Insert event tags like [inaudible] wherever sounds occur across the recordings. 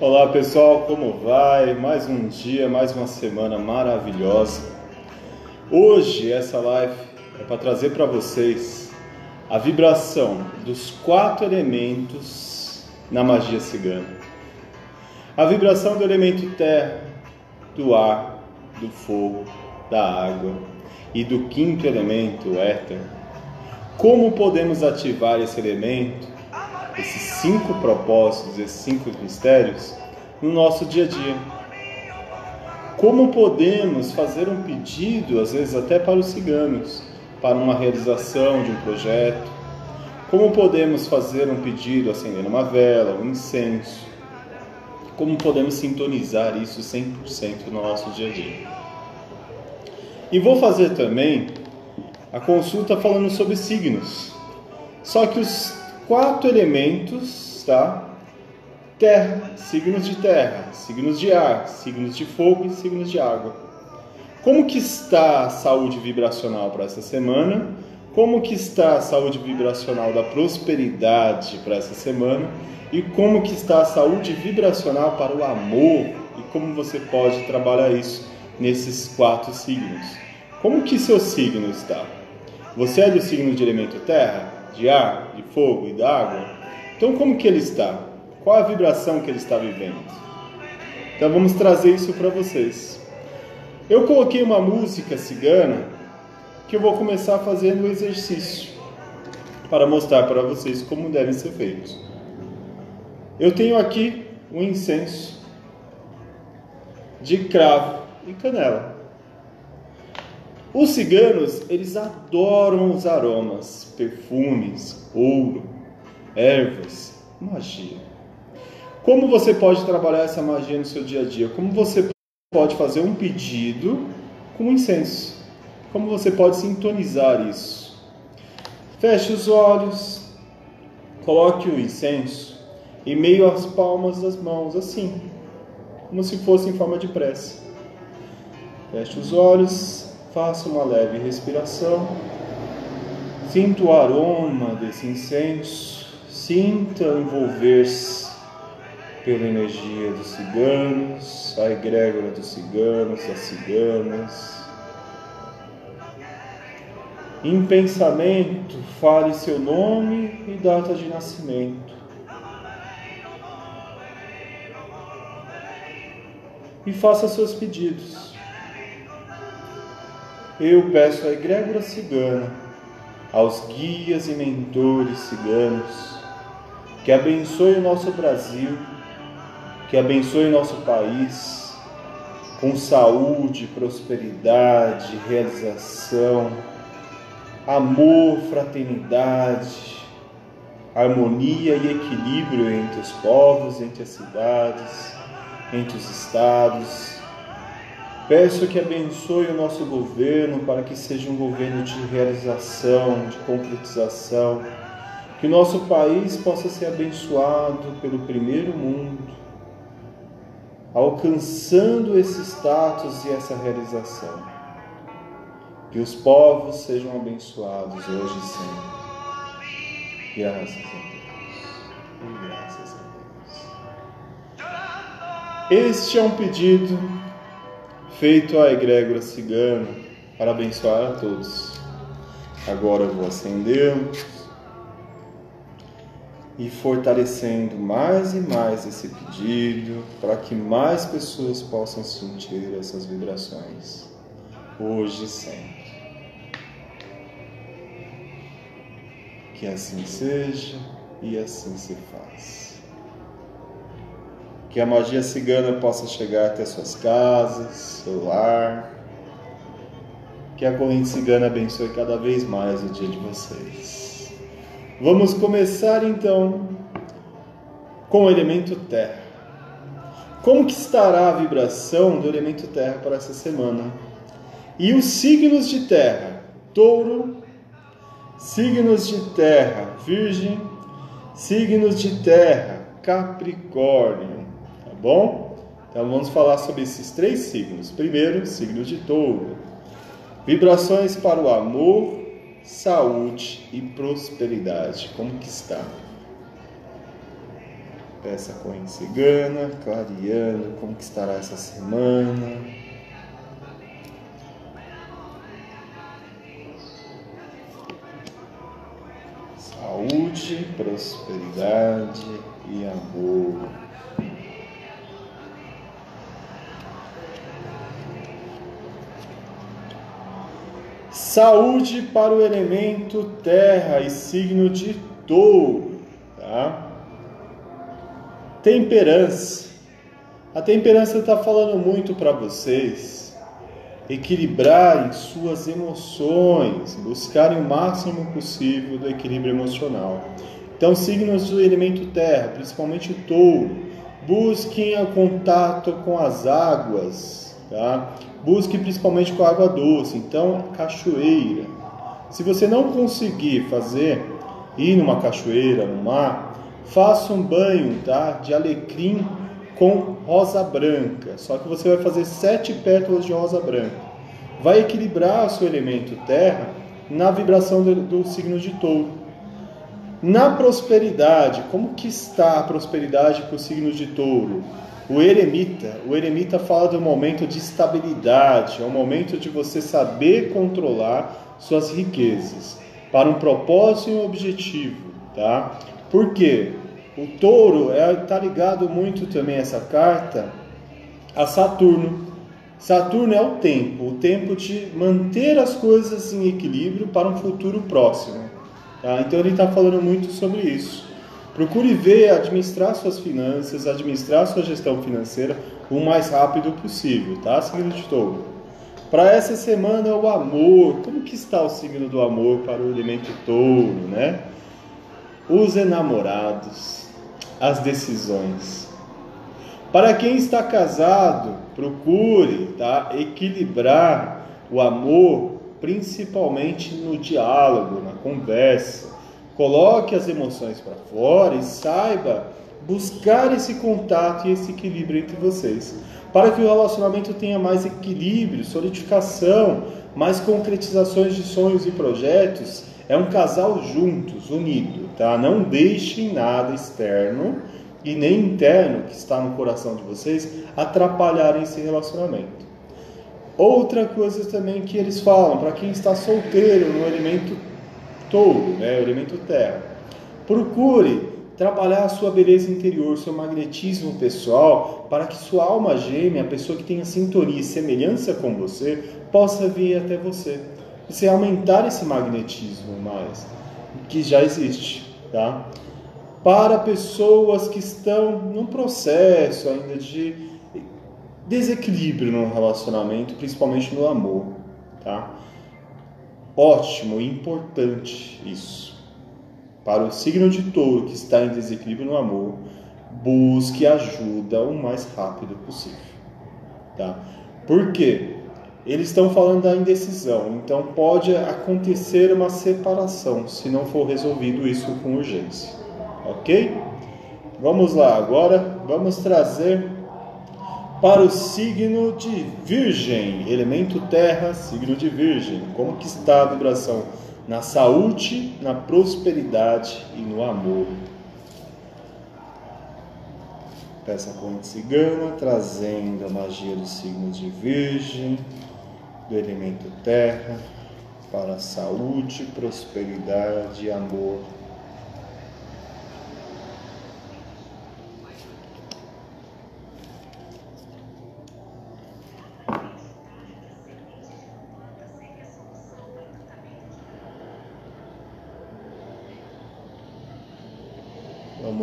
Olá pessoal, como vai? Mais um dia, mais uma semana maravilhosa. Hoje essa live é para trazer para vocês a vibração dos quatro elementos na magia cigana. A vibração do elemento terra, do ar, do fogo, da água e do quinto elemento, o éter. Como podemos ativar esse elemento esses cinco propósitos, esses cinco mistérios no nosso dia a dia. Como podemos fazer um pedido, às vezes até para os ciganos, para uma realização de um projeto? Como podemos fazer um pedido acendendo uma vela, um incenso? Como podemos sintonizar isso 100% no nosso dia a dia? E vou fazer também a consulta falando sobre signos. Só que os quatro elementos, tá? Terra, signos de terra, signos de ar, signos de fogo e signos de água. Como que está a saúde vibracional para essa semana? Como que está a saúde vibracional da prosperidade para essa semana? E como que está a saúde vibracional para o amor? E como você pode trabalhar isso nesses quatro signos? Como que seu signo está? Você é do signo de elemento terra? De ar, de fogo e da água. Então, como que ele está? Qual a vibração que ele está vivendo? Então, vamos trazer isso para vocês. Eu coloquei uma música cigana que eu vou começar fazendo o exercício para mostrar para vocês como devem ser feitos. Eu tenho aqui um incenso de cravo e canela. Os ciganos, eles adoram os aromas, perfumes, ouro, ervas, magia. Como você pode trabalhar essa magia no seu dia a dia? Como você pode fazer um pedido com incenso? Como você pode sintonizar isso? Feche os olhos, coloque o incenso em meio às palmas das mãos, assim, como se fosse em forma de prece. Feche os olhos, Faça uma leve respiração. Sinta o aroma desse incenso. Sinta envolver-se pela energia dos ciganos, a egrégora dos ciganos, das ciganas. Em pensamento, fale seu nome e data de nascimento. E faça seus pedidos eu peço à egrégora cigana, aos guias e mentores ciganos, que abençoe o nosso Brasil, que abençoe o nosso país, com saúde, prosperidade, realização, amor, fraternidade, harmonia e equilíbrio entre os povos, entre as cidades, entre os estados Peço que abençoe o nosso governo para que seja um governo de realização, de concretização, que o nosso país possa ser abençoado pelo primeiro mundo, alcançando esse status e essa realização. Que os povos sejam abençoados hoje e sempre. Graças a Deus. Graças a Deus. Este é um pedido feito a egrégora cigana para abençoar a todos. Agora vou acendê-los e fortalecendo mais e mais esse pedido para que mais pessoas possam sentir essas vibrações, hoje e sempre. Que assim seja e assim se faz que a magia cigana possa chegar até suas casas, seu lar, que a corrente cigana abençoe cada vez mais o dia de vocês. Vamos começar então com o elemento terra. Como que estará a vibração do elemento terra para essa semana? E os signos de terra: Touro, signos de terra, Virgem, signos de terra, Capricórnio, bom? Então vamos falar sobre esses três signos. Primeiro, signo de touro. Vibrações para o amor, saúde e prosperidade. Como que está? Peça corrente cigana, clareando como que estará essa semana. Saúde, prosperidade e amor. Saúde para o elemento terra e signo de touro, tá? Temperança. A temperança está falando muito para vocês equilibrarem suas emoções, buscarem o máximo possível do equilíbrio emocional. Então, signos do elemento terra, principalmente o touro, busquem o contato com as águas, tá? Busque principalmente com água doce, então cachoeira. Se você não conseguir fazer ir numa cachoeira, no mar, faça um banho, tá? De alecrim com rosa branca. Só que você vai fazer sete pétalas de rosa branca. Vai equilibrar o seu elemento terra na vibração do, do signo de touro. Na prosperidade, como que está a prosperidade para o signo de touro? O eremita, o eremita fala de um momento de estabilidade, é um momento de você saber controlar suas riquezas para um propósito e um objetivo, tá? Por quê? O touro está é, tá ligado muito também essa carta a Saturno. Saturno é o tempo, o tempo de manter as coisas em equilíbrio para um futuro próximo. Tá? Então ele está falando muito sobre isso. Procure ver, administrar suas finanças, administrar sua gestão financeira o mais rápido possível, tá? Signo de touro. Para essa semana, o amor. Como que está o signo do amor para o elemento touro, né? Os enamorados, as decisões. Para quem está casado, procure tá, equilibrar o amor, principalmente no diálogo, na conversa Coloque as emoções para fora e saiba buscar esse contato e esse equilíbrio entre vocês, para que o relacionamento tenha mais equilíbrio, solidificação, mais concretizações de sonhos e projetos. É um casal juntos, unido, tá? Não deixem nada externo e nem interno que está no coração de vocês atrapalharem esse relacionamento. Outra coisa também que eles falam, para quem está solteiro no elemento touro, né, o elemento terra. Procure trabalhar a sua beleza interior, seu magnetismo pessoal, para que sua alma gêmea, a pessoa que tenha sintonia e semelhança com você, possa vir até você. Você aumentar esse magnetismo mais, que já existe, tá? Para pessoas que estão num processo ainda de desequilíbrio no relacionamento, principalmente no amor, tá? Ótimo importante isso. Para o signo de touro que está em desequilíbrio no amor, busque ajuda o mais rápido possível. Tá? Por quê? Eles estão falando da indecisão, então pode acontecer uma separação se não for resolvido isso com urgência. Ok? Vamos lá, agora vamos trazer para o signo de Virgem, elemento terra, signo de Virgem. Como que está a vibração na saúde, na prosperidade e no amor? Peça corrente cigana, trazendo a magia dos signos de Virgem, do elemento terra, para a saúde, prosperidade e amor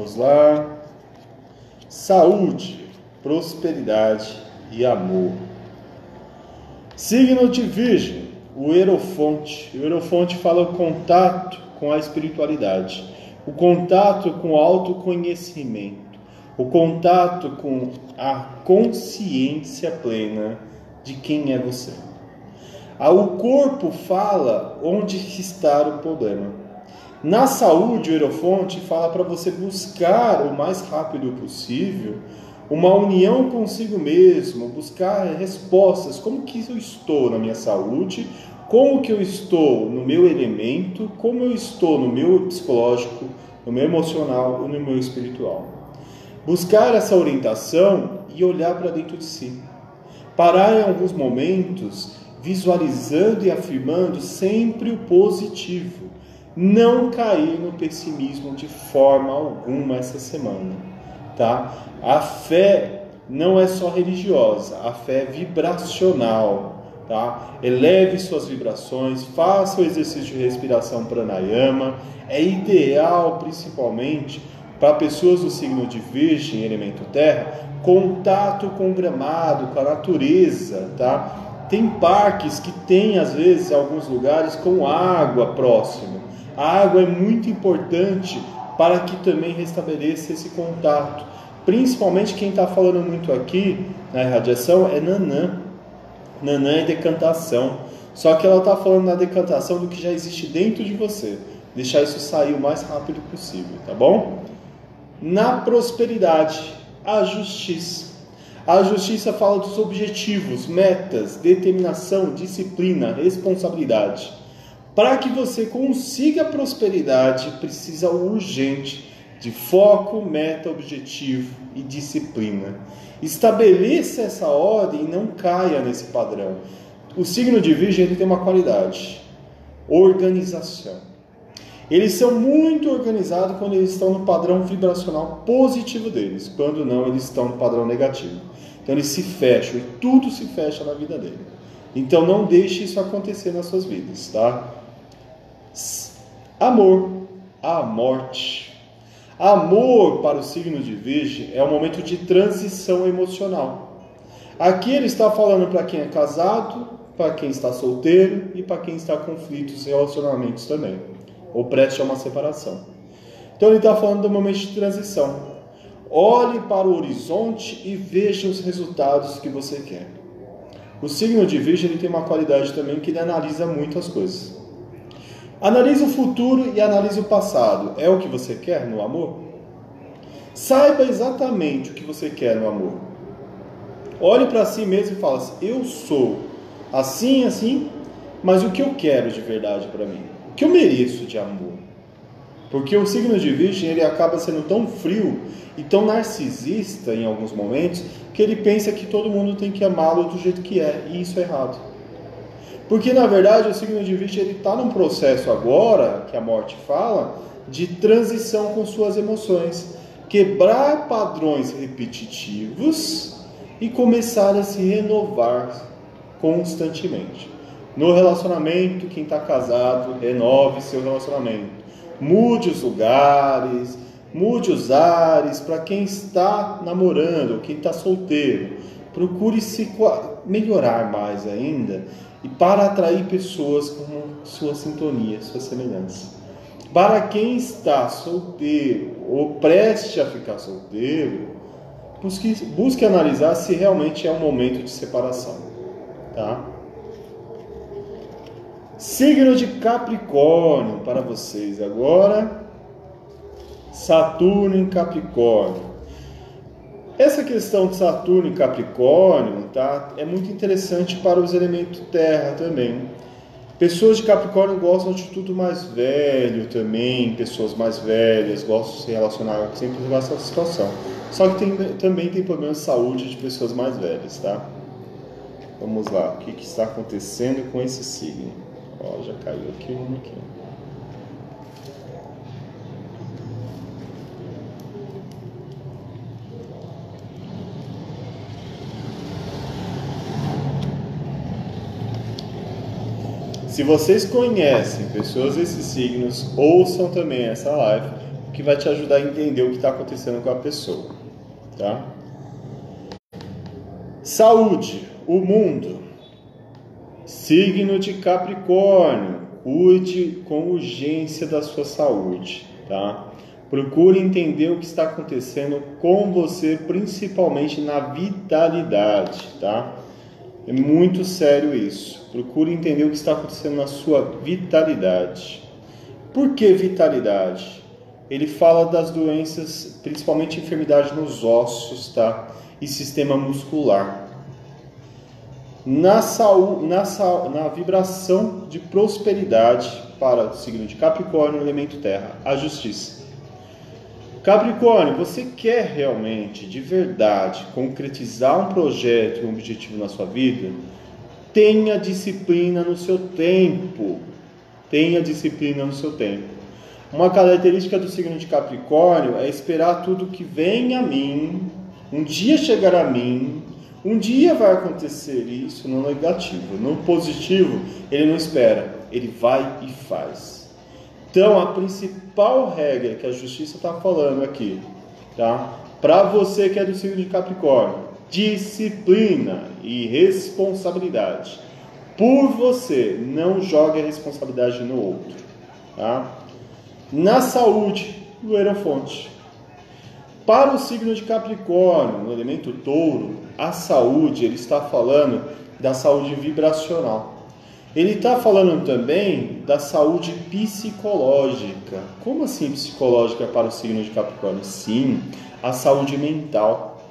Vamos lá. Saúde, prosperidade e amor. Signo de Virgem, o Erofonte. O Erofonte fala o contato com a espiritualidade, o contato com o autoconhecimento, o contato com a consciência plena de quem é você. Ah, o corpo fala onde está o problema. Na saúde, o Erofonte fala para você buscar o mais rápido possível uma união consigo mesmo, buscar respostas, como que eu estou na minha saúde, como que eu estou no meu elemento, como eu estou no meu psicológico, no meu emocional e no meu espiritual. Buscar essa orientação e olhar para dentro de si. Parar em alguns momentos, visualizando e afirmando sempre o positivo. Não cair no pessimismo de forma alguma essa semana, tá? A fé não é só religiosa, a fé é vibracional, tá? Eleve suas vibrações, faça o exercício de respiração pranayama. É ideal, principalmente, para pessoas do signo de Virgem, elemento terra, contato com o gramado, com a natureza, tá? Tem parques que tem às vezes alguns lugares com água próximo. A água é muito importante para que também restabeleça esse contato. Principalmente quem está falando muito aqui na irradiação é Nanã. Nanã é decantação. Só que ela está falando na decantação do que já existe dentro de você. Deixar isso sair o mais rápido possível, tá bom? Na prosperidade, a justiça. A justiça fala dos objetivos, metas, determinação, disciplina, responsabilidade. Para que você consiga prosperidade, precisa urgente de foco, meta, objetivo e disciplina. Estabeleça essa ordem e não caia nesse padrão. O signo de Virgem ele tem uma qualidade: organização. Eles são muito organizados quando eles estão no padrão vibracional positivo deles, quando não, eles estão no padrão negativo. Então eles se fecham e tudo se fecha na vida dele. Então não deixe isso acontecer nas suas vidas, tá? Amor, a morte. Amor para o signo de Virgem é um momento de transição emocional. Aqui ele está falando para quem é casado, para quem está solteiro e para quem está em conflitos relacionamentos também ou preste a uma separação. Então ele está falando do momento de transição. Olhe para o horizonte e veja os resultados que você quer. O signo de Virgem ele tem uma qualidade também que ele analisa muitas coisas. Analise o futuro e analise o passado. É o que você quer no amor? Saiba exatamente o que você quer no amor. Olhe para si mesmo e fale assim: eu sou assim, assim, mas o que eu quero de verdade para mim? que eu mereço de amor? Porque o signo de Virgem ele acaba sendo tão frio e tão narcisista em alguns momentos que ele pensa que todo mundo tem que amá-lo do jeito que é, e isso é errado. Porque na verdade o signo de Virgem ele está num processo agora, que a morte fala, de transição com suas emoções, quebrar padrões repetitivos e começar a se renovar constantemente. No relacionamento, quem está casado, renove seu relacionamento. Mude os lugares, mude os ares para quem está namorando, quem está solteiro. Procure se melhorar mais ainda e para atrair pessoas com sua sintonia, sua semelhança. Para quem está solteiro ou preste a ficar solteiro, busque, busque analisar se realmente é um momento de separação, tá? Signo de Capricórnio para vocês agora. Saturno em Capricórnio. Essa questão de Saturno em Capricórnio tá, é muito interessante para os elementos terra também. Pessoas de Capricórnio gostam de tudo mais velho também, pessoas mais velhas gostam de se relacionar sempre com essa situação. Só que tem, também tem problemas de saúde de pessoas mais velhas, tá? Vamos lá, o que, que está acontecendo com esse signo? Ó, já caiu aqui um aqui. Se vocês conhecem pessoas desses signos, ouçam também essa live, que vai te ajudar a entender o que está acontecendo com a pessoa, tá? Saúde, o mundo. Signo de Capricórnio, cuide com urgência da sua saúde, tá? Procure entender o que está acontecendo com você, principalmente na vitalidade, tá? É muito sério isso. Procure entender o que está acontecendo na sua vitalidade. Por que vitalidade? Ele fala das doenças, principalmente enfermidade nos ossos, tá? E sistema muscular na, saúde, na, na vibração de prosperidade para o signo de Capricórnio, elemento terra, a justiça. Capricórnio, você quer realmente, de verdade, concretizar um projeto um objetivo na sua vida? Tenha disciplina no seu tempo. Tenha disciplina no seu tempo. Uma característica do signo de Capricórnio é esperar tudo que vem a mim, um dia chegar a mim, um dia vai acontecer isso no negativo. No positivo, ele não espera, ele vai e faz. Então, a principal regra que a justiça está falando aqui, tá? Para você que é do signo de Capricórnio, disciplina e responsabilidade. Por você, não jogue a responsabilidade no outro, tá? Na saúde, Loeira Fonte. Para o signo de Capricórnio, no elemento touro, a saúde, ele está falando da saúde vibracional. Ele está falando também da saúde psicológica. Como assim psicológica para o signo de Capricórnio? Sim, a saúde mental.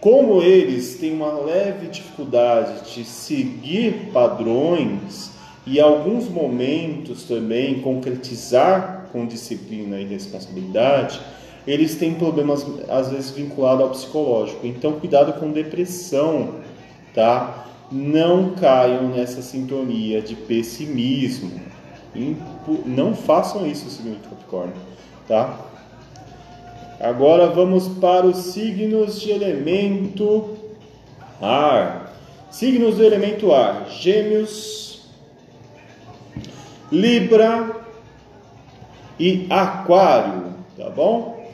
Como eles têm uma leve dificuldade de seguir padrões e, alguns momentos, também concretizar com disciplina e responsabilidade, eles têm problemas às vezes vinculados ao psicológico. Então, cuidado com depressão, tá? Não caiam nessa sintonia de pessimismo. Não façam isso, signo de Capricórnio, tá? Agora vamos para os signos de elemento ar. Signos do elemento ar: Gêmeos, Libra e Aquário, tá bom?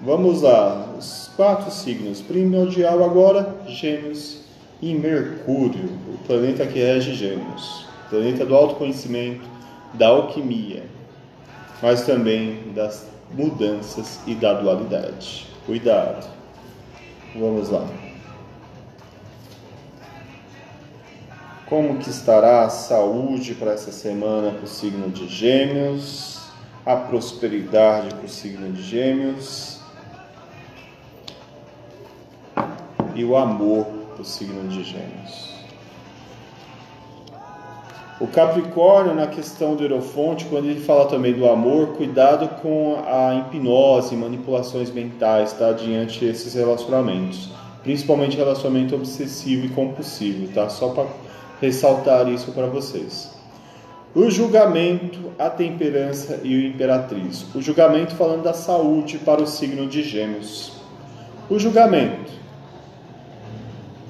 Vamos lá, os quatro signos. Primordial agora, Gêmeos e Mercúrio, o planeta que rege Gêmeos, planeta do autoconhecimento, da alquimia, mas também das mudanças e da dualidade. Cuidado. Vamos lá. Como que estará a saúde para essa semana para o signo de Gêmeos? A prosperidade para o signo de Gêmeos? e o amor do signo de Gêmeos. O Capricórnio, na questão do Erofonte, quando ele fala também do amor, cuidado com a hipnose, manipulações mentais, tá? Diante desses relacionamentos. Principalmente relacionamento obsessivo e compulsivo, tá? Só para ressaltar isso para vocês. O julgamento, a temperança e o imperatriz. O julgamento falando da saúde para o signo de Gêmeos. O julgamento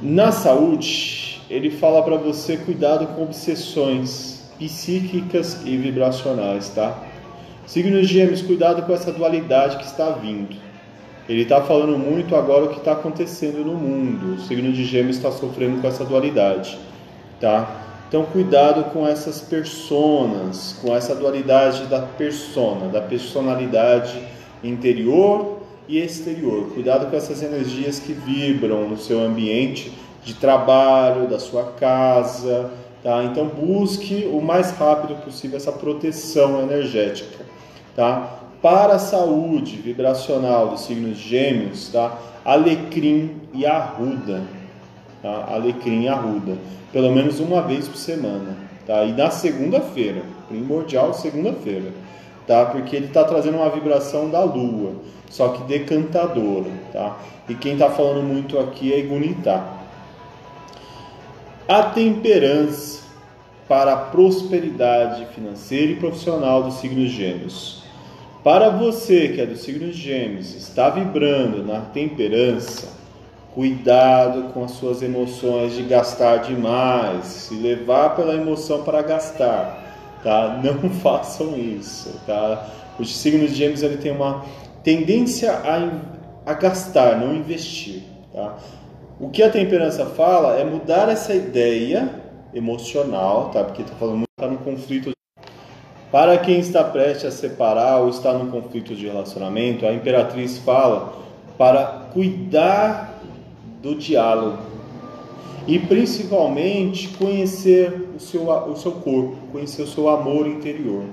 na saúde, ele fala para você cuidado com obsessões psíquicas e vibracionais, tá? Signo de Gêmeos, cuidado com essa dualidade que está vindo. Ele está falando muito agora o que está acontecendo no mundo. O signo de Gêmeos está sofrendo com essa dualidade, tá? Então, cuidado com essas personas, com essa dualidade da persona, da personalidade interior e exterior. Cuidado com essas energias que vibram no seu ambiente de trabalho, da sua casa, tá? Então busque o mais rápido possível essa proteção energética, tá? Para a saúde vibracional dos signos gêmeos, tá? Alecrim e arruda, tá? Alecrim e arruda, pelo menos uma vez por semana, tá? E na segunda-feira, primordial segunda-feira, tá? Porque ele está trazendo uma vibração da lua só que decantadora, tá? E quem está falando muito aqui é Igunitá. A temperança para a prosperidade financeira e profissional dos signos gêmeos. Para você que é do signo gêmeos, está vibrando na temperança, cuidado com as suas emoções de gastar demais, se levar pela emoção para gastar, tá? Não [laughs] façam isso, tá? Os signos gêmeos ele tem uma tendência a, a gastar, não investir. Tá? O que a temperança fala é mudar essa ideia emocional, tá? porque está falando muito está no conflito. Para quem está prestes a separar ou está no conflito de relacionamento, a imperatriz fala para cuidar do diálogo e principalmente conhecer o seu, o seu corpo, conhecer o seu amor interior.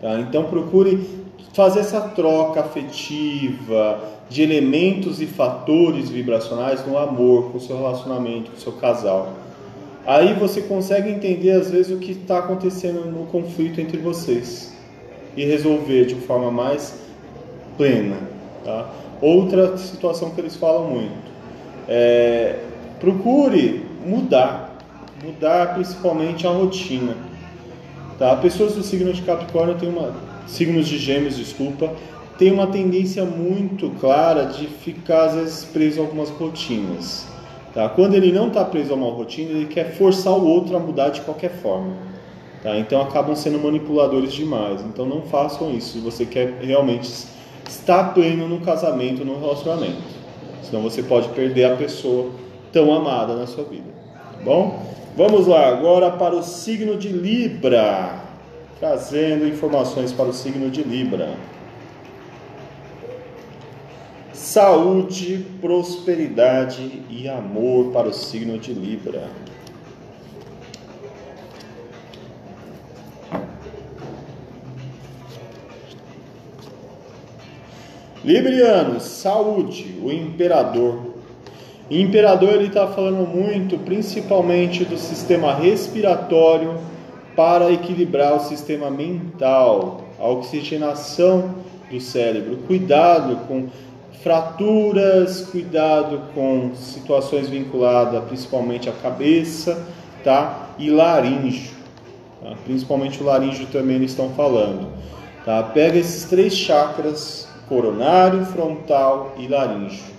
Tá? Então procure fazer essa troca afetiva de elementos e fatores vibracionais no amor, com o seu relacionamento, com o seu casal. Aí você consegue entender às vezes o que está acontecendo no conflito entre vocês e resolver de forma mais plena, Tá? Outra situação que eles falam muito é procure mudar, mudar principalmente a rotina. Tá? Pessoas do signo de Capricórnio têm uma signos de Gêmeos, desculpa, tem uma tendência muito clara de ficar às vezes preso a algumas rotinas. Tá? Quando ele não está preso a uma rotina, ele quer forçar o outro a mudar de qualquer forma. Tá? Então acabam sendo manipuladores demais. Então não façam isso se você quer realmente estar pleno no casamento, no relacionamento. Senão você pode perder a pessoa tão amada na sua vida. Tá bom? Vamos lá agora para o signo de Libra. Trazendo informações para o signo de Libra saúde, prosperidade e amor para o signo de Libra. Libriano, saúde, o imperador. O imperador ele está falando muito, principalmente do sistema respiratório para equilibrar o sistema mental, a oxigenação do cérebro. Cuidado com fraturas, cuidado com situações vinculadas principalmente à cabeça, tá? E laríngeo, tá? principalmente o laríngeo também eles estão falando, tá? Pega esses três chakras, coronário, frontal e laríngeo.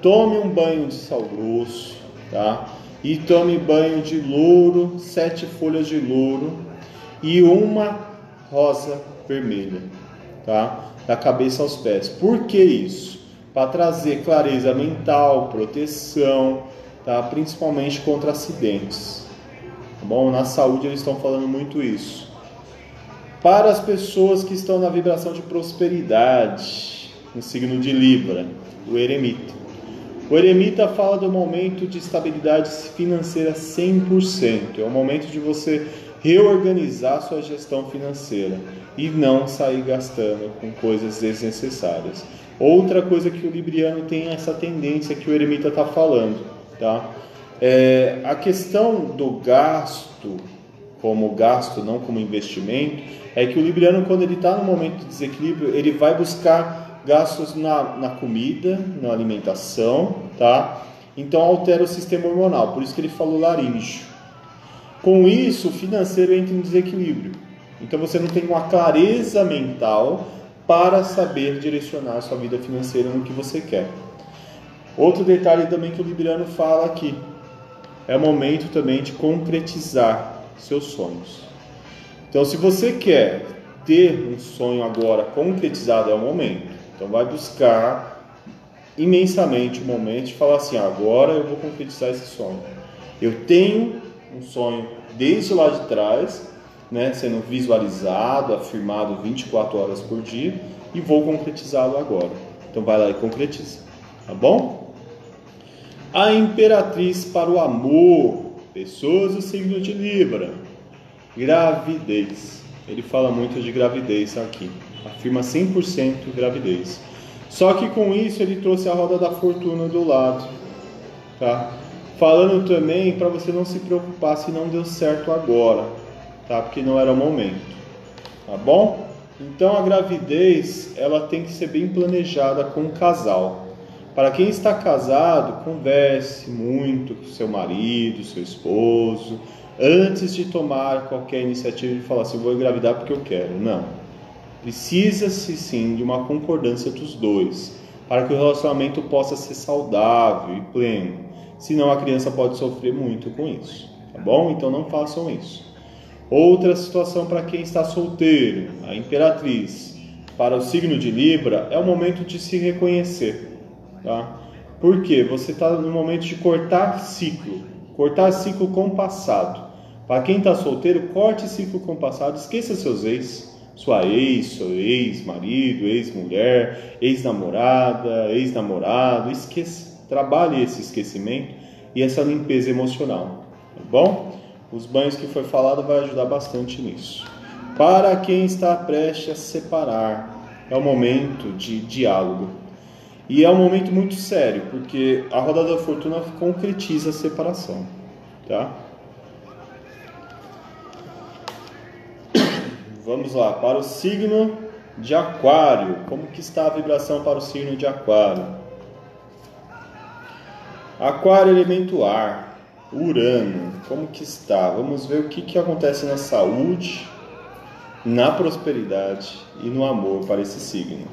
Tome um banho de sal grosso, tá? E tome banho de louro, sete folhas de louro e uma rosa vermelha, tá? Da cabeça aos pés. Por que isso? para trazer clareza mental, proteção, tá? principalmente contra acidentes. Tá bom? Na saúde eles estão falando muito isso. Para as pessoas que estão na vibração de prosperidade, no signo de Libra, o eremita. O eremita fala do momento de estabilidade financeira 100%. É o momento de você reorganizar sua gestão financeira e não sair gastando com coisas desnecessárias. Outra coisa que o Libriano tem essa tendência que o eremita está falando, tá? É, a questão do gasto, como gasto, não como investimento, é que o Libriano, quando ele está no momento de desequilíbrio, ele vai buscar gastos na, na comida, na alimentação, tá? Então altera o sistema hormonal, por isso que ele falou laríngeo. Com isso, o financeiro entra em desequilíbrio. Então você não tem uma clareza mental para saber direcionar a sua vida financeira no que você quer. Outro detalhe também que o Libriano fala aqui é o momento também de concretizar seus sonhos. Então, se você quer ter um sonho agora concretizado, é o momento. Então, vai buscar imensamente o momento de falar assim: agora eu vou concretizar esse sonho. Eu tenho um sonho desde lá de trás né, sendo visualizado, afirmado 24 horas por dia e vou concretizá-lo agora. Então vai lá e concretiza, tá bom? A imperatriz para o amor, pessoas do signo de Libra, gravidez. Ele fala muito de gravidez aqui, afirma 100% gravidez. Só que com isso ele trouxe a roda da fortuna do lado, tá? Falando também para você não se preocupar se não deu certo agora tá? Porque não era o momento, tá bom? Então a gravidez ela tem que ser bem planejada com o casal. Para quem está casado, converse muito com seu marido, seu esposo, antes de tomar qualquer iniciativa de falar assim, vou engravidar porque eu quero. Não. Precisa-se sim de uma concordância dos dois, para que o relacionamento possa ser saudável e pleno. Senão a criança pode sofrer muito com isso, tá bom? Então não façam isso. Outra situação para quem está solteiro, a imperatriz. Para o signo de Libra, é o momento de se reconhecer. Tá? Por quê? Você está no momento de cortar ciclo. Cortar ciclo com o passado. Para quem está solteiro, corte ciclo com o passado. Esqueça seus ex. Sua ex, seu ex-marido, ex-mulher, ex-namorada, ex-namorado. Esqueça. Trabalhe esse esquecimento e essa limpeza emocional. Tá bom? Os banhos que foi falado vai ajudar bastante nisso. Para quem está prestes a separar, é o momento de diálogo. E é um momento muito sério, porque a roda da fortuna concretiza a separação, tá? Vamos lá, para o signo de Aquário. Como que está a vibração para o signo de Aquário? Aquário elemento ar, Urano. Como que está? Vamos ver o que, que acontece na saúde, na prosperidade e no amor para esse signo.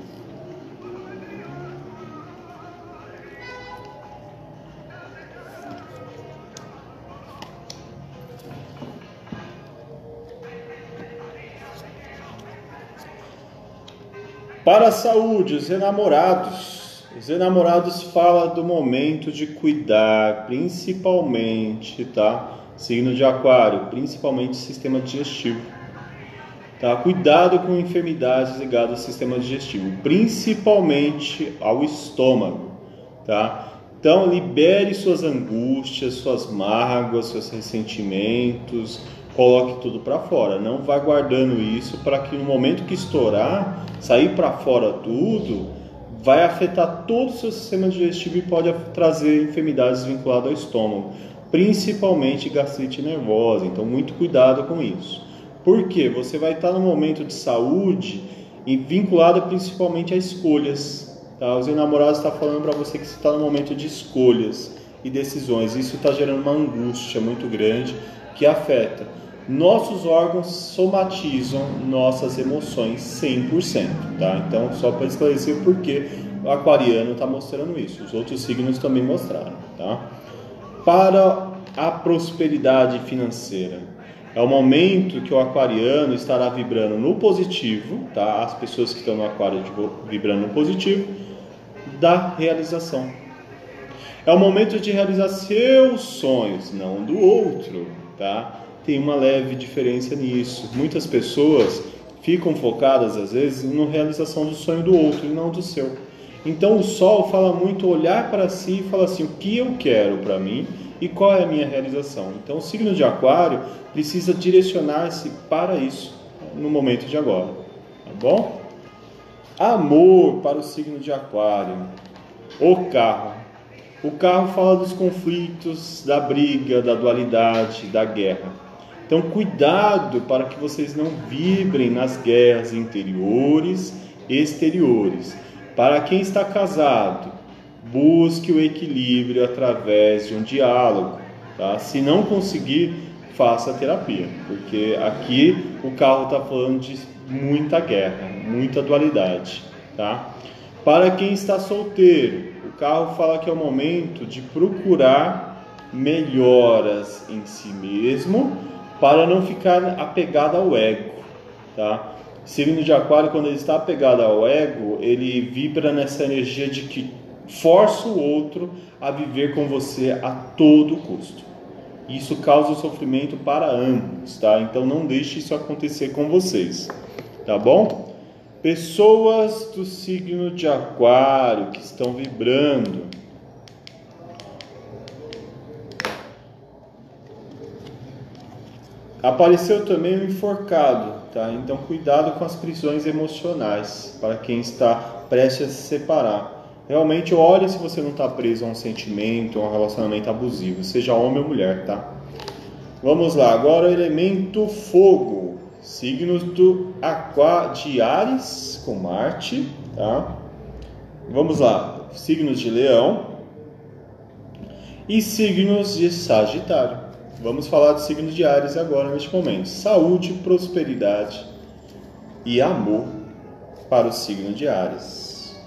Para a saúde, os enamorados. Os enamorados fala do momento de cuidar, principalmente, tá? Signo de aquário, principalmente sistema digestivo. Tá? Cuidado com enfermidades ligadas ao sistema digestivo, principalmente ao estômago, tá? Então, libere suas angústias, suas mágoas, seus ressentimentos, coloque tudo para fora. Não vá guardando isso para que no momento que estourar, sair para fora tudo, vai afetar todo o seu sistema digestivo e pode trazer enfermidades vinculadas ao estômago, principalmente gastrite nervosa. Então, muito cuidado com isso. Porque você vai estar no momento de saúde e vinculado principalmente a escolhas. Tá? Os enamorados estão falando para você que você está no momento de escolhas e decisões. Isso está gerando uma angústia muito grande que afeta nossos órgãos somatizam nossas emoções 100%, tá? Então, só para esclarecer o porquê o aquariano está mostrando isso. Os outros signos também mostraram, tá? Para a prosperidade financeira, é o momento que o aquariano estará vibrando no positivo, tá? As pessoas que estão no aquário vibrando no positivo, da realização. É o momento de realizar seus sonhos, não do outro, tá? Tem uma leve diferença nisso. Muitas pessoas ficam focadas às vezes na realização do sonho do outro e não do seu. Então o sol fala muito olhar para si e falar assim: o que eu quero para mim e qual é a minha realização. Então o signo de Aquário precisa direcionar-se para isso no momento de agora, tá bom? Amor para o signo de Aquário. O carro. O carro fala dos conflitos, da briga, da dualidade, da guerra. Então, cuidado para que vocês não vibrem nas guerras interiores e exteriores. Para quem está casado, busque o equilíbrio através de um diálogo. Tá? Se não conseguir, faça terapia, porque aqui o carro está falando de muita guerra, muita dualidade. Tá? Para quem está solteiro, o carro fala que é o momento de procurar melhoras em si mesmo para não ficar apegado ao ego, tá? Signo de Aquário, quando ele está apegado ao ego, ele vibra nessa energia de que força o outro a viver com você a todo custo. Isso causa sofrimento para ambos, tá? Então não deixe isso acontecer com vocês, tá bom? Pessoas do signo de Aquário que estão vibrando Apareceu também o enforcado, tá? Então cuidado com as prisões emocionais para quem está prestes a se separar. Realmente olhe se você não está preso a um sentimento, a um relacionamento abusivo, seja homem ou mulher, tá? Vamos lá, agora o elemento fogo, signos do Aqua de Ares com Marte, tá? Vamos lá, signos de Leão e signos de Sagitário. Vamos falar dos signos de Ares agora, neste momento. Saúde, prosperidade e amor para o signo de Ares.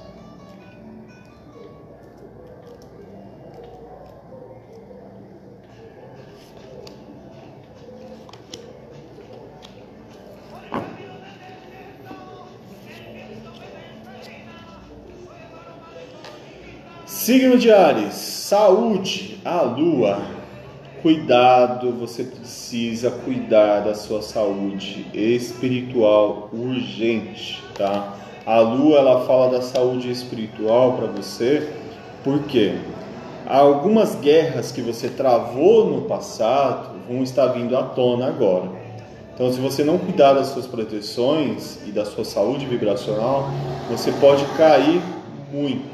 Signo de Ares, saúde, a lua, Cuidado, você precisa cuidar da sua saúde espiritual urgente, tá? A lua ela fala da saúde espiritual para você, porque algumas guerras que você travou no passado vão estar vindo à tona agora. Então, se você não cuidar das suas proteções e da sua saúde vibracional, você pode cair muito,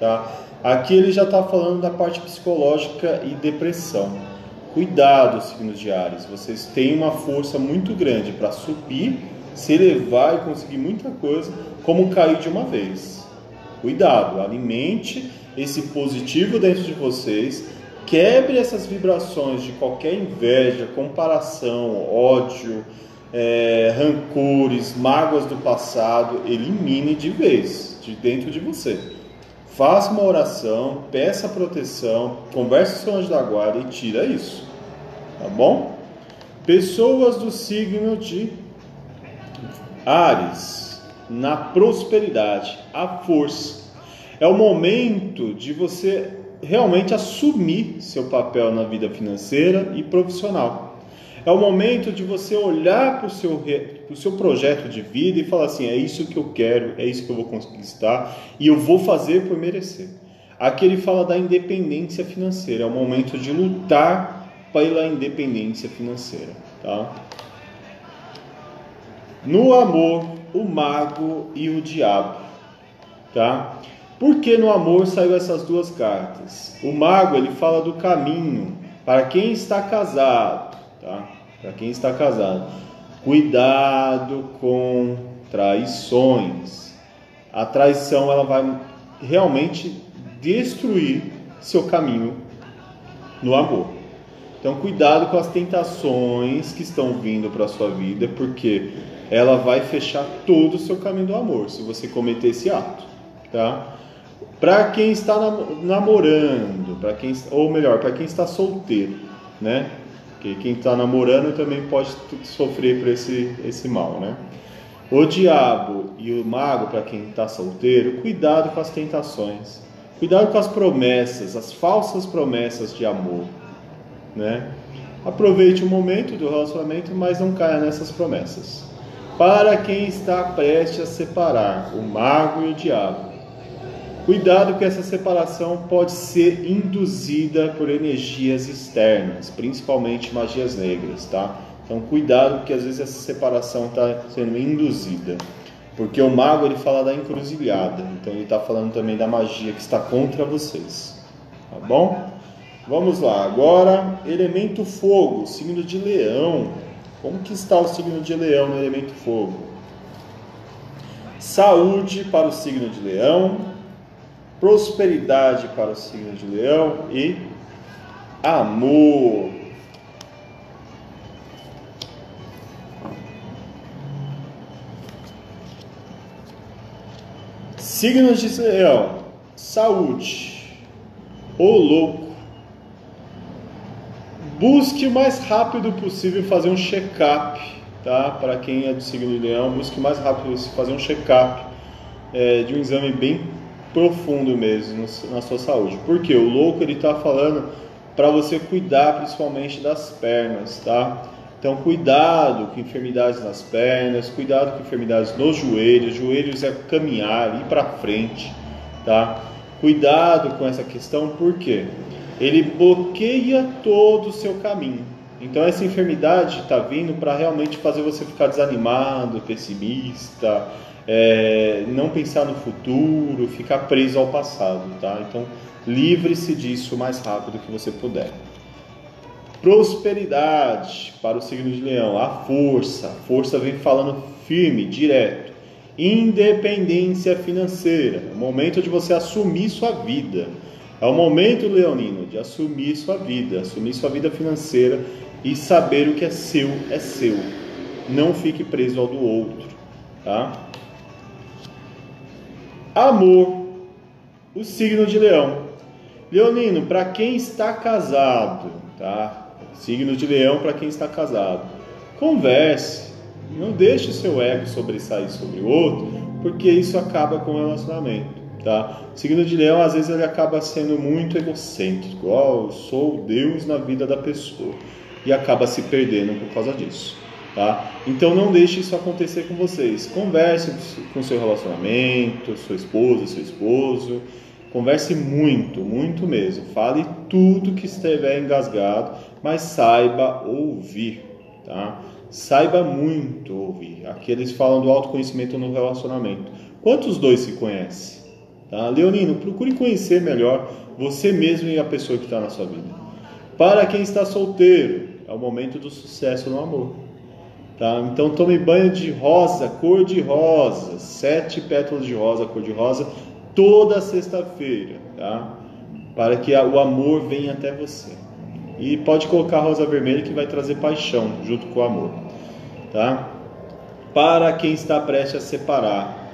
tá? Aqui ele já está falando da parte psicológica e depressão. Cuidado, signos de Ares, vocês têm uma força muito grande para subir se elevar e conseguir muita coisa, como cair de uma vez. Cuidado, alimente esse positivo dentro de vocês, quebre essas vibrações de qualquer inveja, comparação, ódio, é, rancores, mágoas do passado, elimine de vez de dentro de você. Faça uma oração, peça proteção, converse com o seu anjo da guarda e tira isso. Tá bom? Pessoas do signo de Ares, na prosperidade, a força. É o momento de você realmente assumir seu papel na vida financeira e profissional. É o momento de você olhar para o seu, seu projeto de vida e falar assim: é isso que eu quero, é isso que eu vou conquistar e eu vou fazer por merecer. Aqui ele fala da independência financeira, é o momento de lutar pela independência financeira. Tá? No amor, o mago e o diabo. Tá? Por que no amor saiu essas duas cartas? O mago ele fala do caminho para quem está casado, tá? para quem está casado. Cuidado com traições. A traição ela vai realmente destruir seu caminho no amor. Então cuidado com as tentações que estão vindo para a sua vida, porque ela vai fechar todo o seu caminho do amor se você cometer esse ato, tá? Para quem está namorando, para quem ou melhor, para quem está solteiro, né? Porque quem está namorando também pode sofrer por esse, esse mal, né? O diabo e o mago, para quem está solteiro, cuidado com as tentações, cuidado com as promessas, as falsas promessas de amor, né? Aproveite o momento do relacionamento, mas não caia nessas promessas. Para quem está prestes a separar o mago e o diabo, Cuidado que essa separação pode ser induzida por energias externas, principalmente magias negras, tá? Então cuidado porque às vezes essa separação está sendo induzida, porque o mago ele fala da encruzilhada, então ele está falando também da magia que está contra vocês, tá bom? Vamos lá, agora elemento fogo, signo de leão. Como que está o signo de leão no elemento fogo? Saúde para o signo de leão, prosperidade para o signo de Leão e amor. Signos de Leão, saúde, o louco. Busque o mais rápido possível fazer um check-up, tá? Para quem é do signo de Leão, busque o mais rápido possível fazer um check-up é, de um exame bem profundo mesmo na sua saúde. Porque o louco ele está falando para você cuidar principalmente das pernas, tá? Então cuidado com enfermidades nas pernas, cuidado com enfermidades nos joelhos. Joelhos é caminhar, ir para frente, tá? Cuidado com essa questão, porque ele bloqueia todo o seu caminho. Então essa enfermidade está vindo para realmente fazer você ficar desanimado, pessimista, é, não pensar no futuro, ficar preso ao passado, tá? Então, livre-se disso o mais rápido que você puder. Prosperidade para o signo de Leão, a força, a força vem falando firme, direto. Independência financeira, é momento de você assumir sua vida. É o momento, leonino, de assumir sua vida, assumir sua vida financeira e saber o que é seu é seu. Não fique preso ao do outro, tá? Amor, o signo de Leão. Leonino, para quem está casado, tá? Signo de Leão para quem está casado. Converse, não deixe seu ego sobressair sobre o outro, porque isso acaba com o relacionamento, tá? O signo de Leão às vezes ele acaba sendo muito egocêntrico, oh, eu sou Deus na vida da pessoa e acaba se perdendo por causa disso. Tá? Então não deixe isso acontecer com vocês. Converse com seu relacionamento, sua esposa, seu esposo. Converse muito, muito mesmo. Fale tudo que estiver engasgado, mas saiba ouvir. Tá? Saiba muito ouvir. Aqui eles falam do autoconhecimento no relacionamento. Quantos dois se conhecem? Tá? Leonino, procure conhecer melhor você mesmo e a pessoa que está na sua vida. Para quem está solteiro, é o momento do sucesso no amor. Tá? Então tome banho de rosa, cor de rosa, sete pétalas de rosa, cor de rosa, toda sexta-feira, tá? Para que o amor venha até você. E pode colocar rosa vermelha que vai trazer paixão junto com o amor, tá? Para quem está prestes a separar,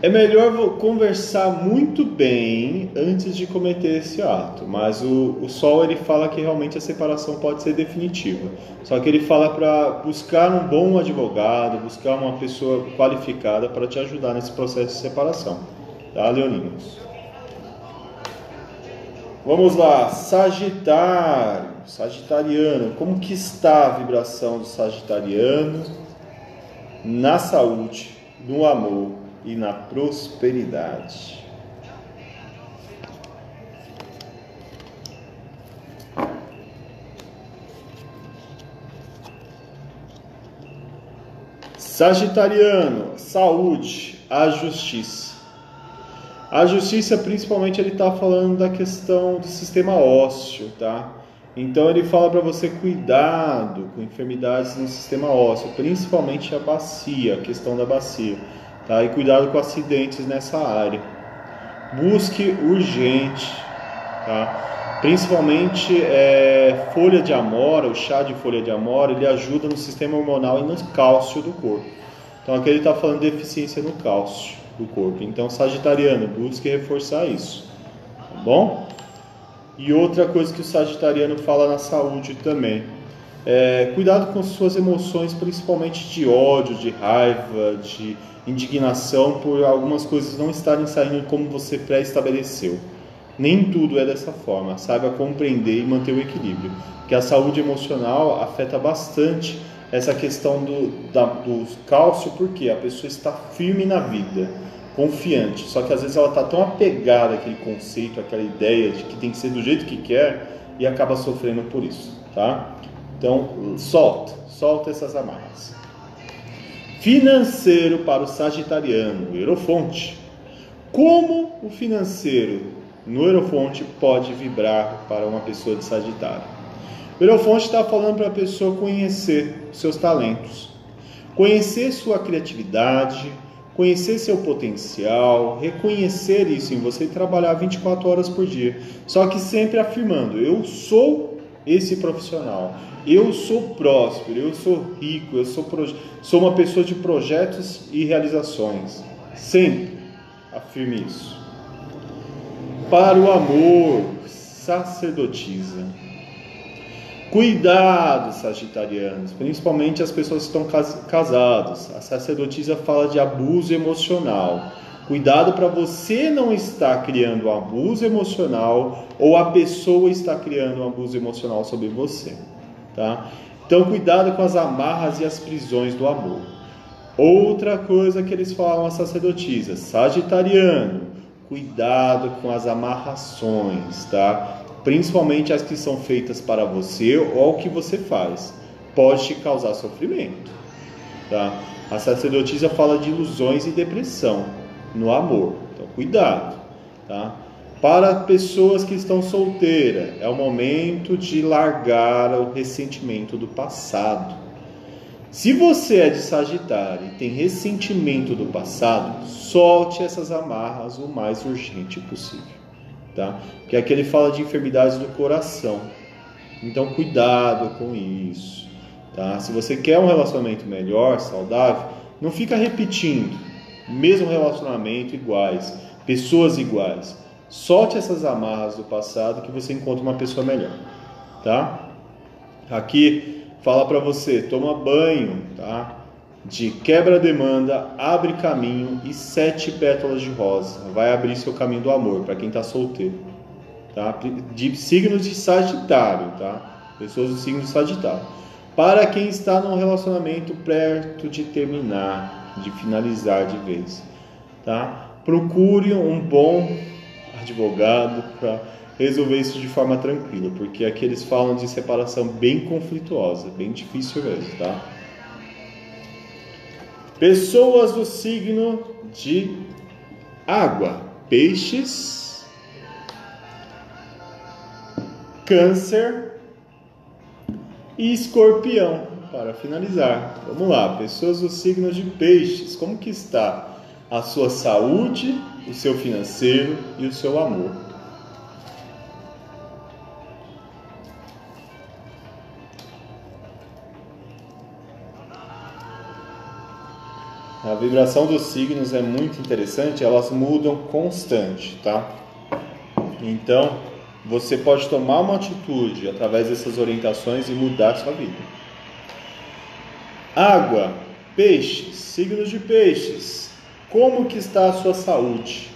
é melhor conversar muito bem antes de cometer esse ato, mas o, o Sol ele fala que realmente a separação pode ser definitiva. Só que ele fala para buscar um bom advogado, buscar uma pessoa qualificada para te ajudar nesse processo de separação. Tá, Leoninos? Vamos lá, Sagitário, Sagitariano, como que está a vibração do Sagitariano na saúde, no amor? E na prosperidade. Sagitariano, saúde, a justiça. A justiça, principalmente, ele está falando da questão do sistema ósseo, tá? Então ele fala para você cuidado com enfermidades no sistema ósseo, principalmente a bacia, a questão da bacia. Tá? E cuidado com acidentes nessa área. Busque urgente, tá? principalmente é, folha de amora, o chá de folha de amora, ele ajuda no sistema hormonal e no cálcio do corpo. Então aqui ele está falando de deficiência no cálcio do corpo. Então, sagitariano, busque reforçar isso. Tá bom? E outra coisa que o sagitariano fala na saúde também. É, cuidado com suas emoções, principalmente de ódio, de raiva, de indignação por algumas coisas não estarem saindo como você pré-estabeleceu. Nem tudo é dessa forma. Saiba compreender e manter o equilíbrio. Que a saúde emocional afeta bastante essa questão do, da, do cálcio, porque a pessoa está firme na vida, confiante. Só que às vezes ela está tão apegada àquele conceito, àquela ideia de que tem que ser do jeito que quer e acaba sofrendo por isso, tá? Então, solta, solta essas amarras financeiro para o sagitariano, Eurofonte. Como o financeiro no Eurofonte pode vibrar para uma pessoa de Sagitário? O Eurofonte está falando para a pessoa conhecer seus talentos, conhecer sua criatividade, conhecer seu potencial, reconhecer isso em você e trabalhar 24 horas por dia. Só que sempre afirmando: eu sou esse profissional, eu sou próspero, eu sou rico, eu sou, sou uma pessoa de projetos e realizações. Sempre afirme isso. Para o amor, sacerdotisa. Cuidado, sagitarianos, principalmente as pessoas que estão casadas. A sacerdotisa fala de abuso emocional. Cuidado para você não estar criando abuso emocional ou a pessoa está criando um abuso emocional sobre você. Tá? Então, cuidado com as amarras e as prisões do amor. Outra coisa que eles falam a sacerdotisa, sagitariano, cuidado com as amarrações, tá? Principalmente as que são feitas para você ou o que você faz. Pode te causar sofrimento, tá? A sacerdotisa fala de ilusões e depressão no amor. Então, cuidado, tá? Para pessoas que estão solteiras, é o momento de largar o ressentimento do passado. Se você é de Sagitário e tem ressentimento do passado, solte essas amarras o mais urgente possível, tá? Porque aqui ele fala de enfermidades do coração. Então cuidado com isso, tá? Se você quer um relacionamento melhor, saudável, não fica repetindo mesmo relacionamento iguais, pessoas iguais. Solte essas amarras do passado que você encontra uma pessoa melhor, tá? Aqui fala para você, toma banho, tá? De quebra demanda, abre caminho e sete pétalas de rosa. Vai abrir seu caminho do amor para quem está solteiro, tá? De signos de Sagitário, tá? Pessoas do signo de Sagitário. Para quem está num relacionamento perto de terminar, de finalizar de vez, tá? Procure um bom advogado para resolver isso de forma tranquila, porque aqui eles falam de separação bem conflituosa, bem difícil mesmo, tá? Pessoas do signo de água, peixes, câncer e escorpião. Para finalizar, vamos lá, pessoas do signo de peixes, como que está a sua saúde, o seu financeiro e o seu amor? A vibração dos signos é muito interessante, elas mudam constante, tá? Então, você pode tomar uma atitude através dessas orientações e mudar sua vida. Água, peixes, signos de peixes. Como que está a sua saúde?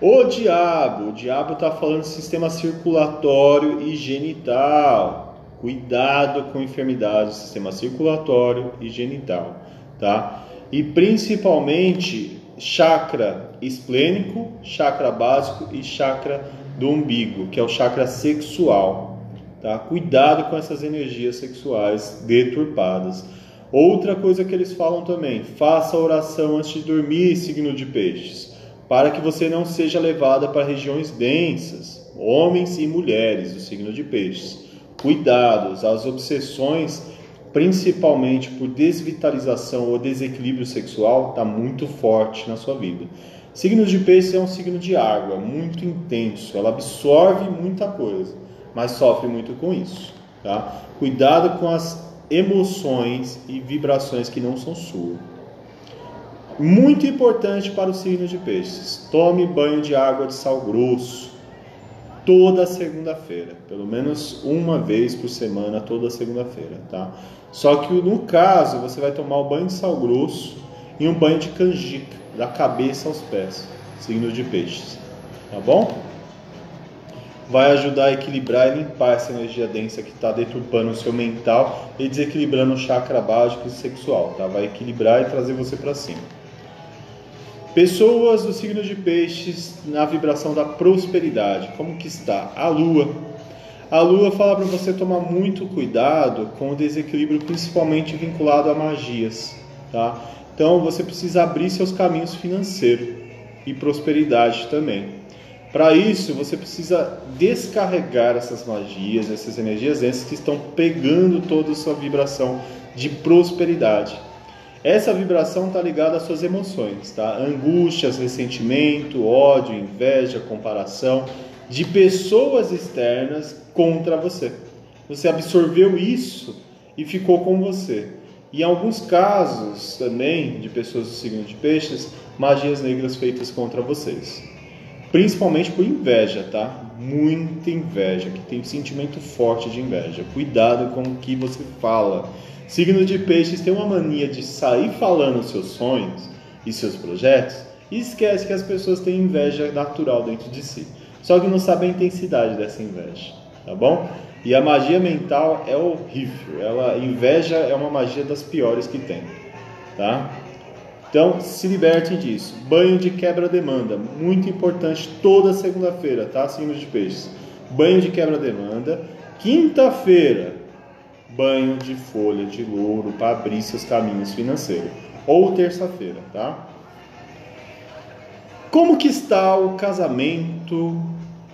O diabo, o diabo está falando sistema circulatório e genital. Cuidado com enfermidades do sistema circulatório e genital, tá? E principalmente chakra esplênico, chakra básico e chakra do umbigo, que é o chakra sexual. Tá? Cuidado com essas energias sexuais deturpadas. Outra coisa que eles falam também: faça oração antes de dormir, signo de peixes, para que você não seja levada para regiões densas, homens e mulheres do signo de peixes. Cuidados, as obsessões, principalmente por desvitalização ou desequilíbrio sexual, está muito forte na sua vida. Signo de peixes é um signo de água, muito intenso, ela absorve muita coisa, mas sofre muito com isso. Tá? Cuidado com as emoções e vibrações que não são suas. Muito importante para o signo de peixes: tome banho de água de sal grosso toda segunda-feira, pelo menos uma vez por semana, toda segunda-feira, tá? Só que no caso você vai tomar o banho de sal grosso e um banho de canjica da cabeça aos pés, signo de peixes, tá bom? Vai ajudar a equilibrar e limpar essa energia densa que está deturpando o seu mental e desequilibrando o chakra básico e sexual, tá? Vai equilibrar e trazer você para cima. Pessoas do signo de peixes na vibração da prosperidade, como que está? A lua. A lua fala para você tomar muito cuidado com o desequilíbrio, principalmente vinculado a magias, tá? Então você precisa abrir seus caminhos financeiros e prosperidade também. Para isso, você precisa descarregar essas magias, essas energias densas que estão pegando toda a sua vibração de prosperidade. Essa vibração está ligada às suas emoções, tá? Angústias, ressentimento, ódio, inveja, comparação de pessoas externas contra você. Você absorveu isso e ficou com você. E em alguns casos também, de pessoas do signo de peixes, magias negras feitas contra vocês. Principalmente por inveja, tá? Muita inveja, que tem um sentimento forte de inveja. Cuidado com o que você fala. Signo de peixes tem uma mania de sair falando seus sonhos e seus projetos e esquece que as pessoas têm inveja natural dentro de si. Só que não sabe a intensidade dessa inveja, tá bom? E a magia mental é horrível. Ela inveja é uma magia das piores que tem, tá? Então, se libertem disso. Banho de quebra-demanda, muito importante toda segunda-feira, tá? Signo de peixes. Banho de quebra-demanda. Quinta-feira, banho de folha de louro para abrir seus caminhos financeiros. Ou terça-feira, tá? Como que está o casamento,